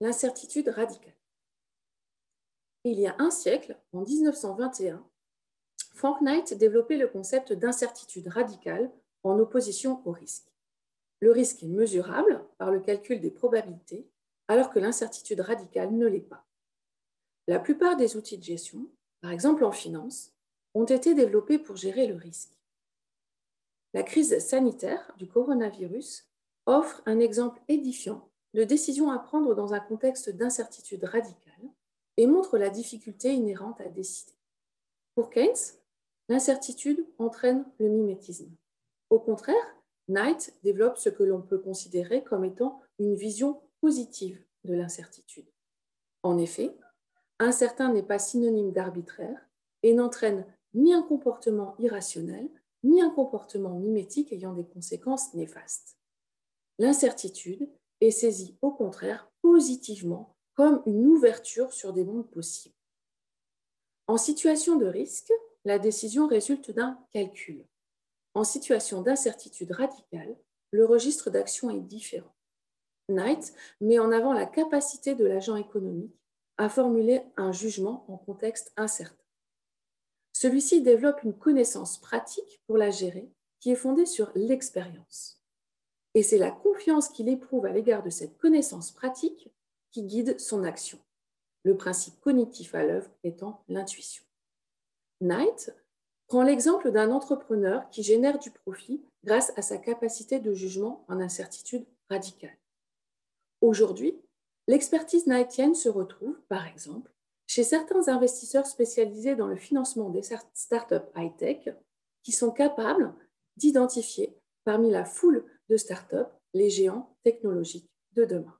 l'incertitude radicale. Il y a un siècle, en 1921, Frank Knight développait le concept d'incertitude radicale en opposition au risque. Le risque est mesurable par le calcul des probabilités, alors que l'incertitude radicale ne l'est pas. La plupart des outils de gestion, par exemple en finance, ont été développés pour gérer le risque. La crise sanitaire du coronavirus offre un exemple édifiant de décision à prendre dans un contexte d'incertitude radicale et montre la difficulté inhérente à décider. Pour Keynes, l'incertitude entraîne le mimétisme. Au contraire, Knight développe ce que l'on peut considérer comme étant une vision positive de l'incertitude. En effet, incertain n'est pas synonyme d'arbitraire et n'entraîne ni un comportement irrationnel, ni un comportement mimétique ayant des conséquences néfastes. L'incertitude est saisie au contraire positivement comme une ouverture sur des mondes possibles. En situation de risque, la décision résulte d'un calcul. En situation d'incertitude radicale, le registre d'action est différent. Knight met en avant la capacité de l'agent économique à formuler un jugement en contexte incertain. Celui-ci développe une connaissance pratique pour la gérer qui est fondée sur l'expérience. Et c'est la confiance qu'il éprouve à l'égard de cette connaissance pratique qui guide son action, le principe cognitif à l'œuvre étant l'intuition. Knight prend l'exemple d'un entrepreneur qui génère du profit grâce à sa capacité de jugement en incertitude radicale. Aujourd'hui, l'expertise knightienne se retrouve, par exemple, chez certains investisseurs spécialisés dans le financement des startups high-tech qui sont capables d'identifier parmi la foule de startups les géants technologiques de demain.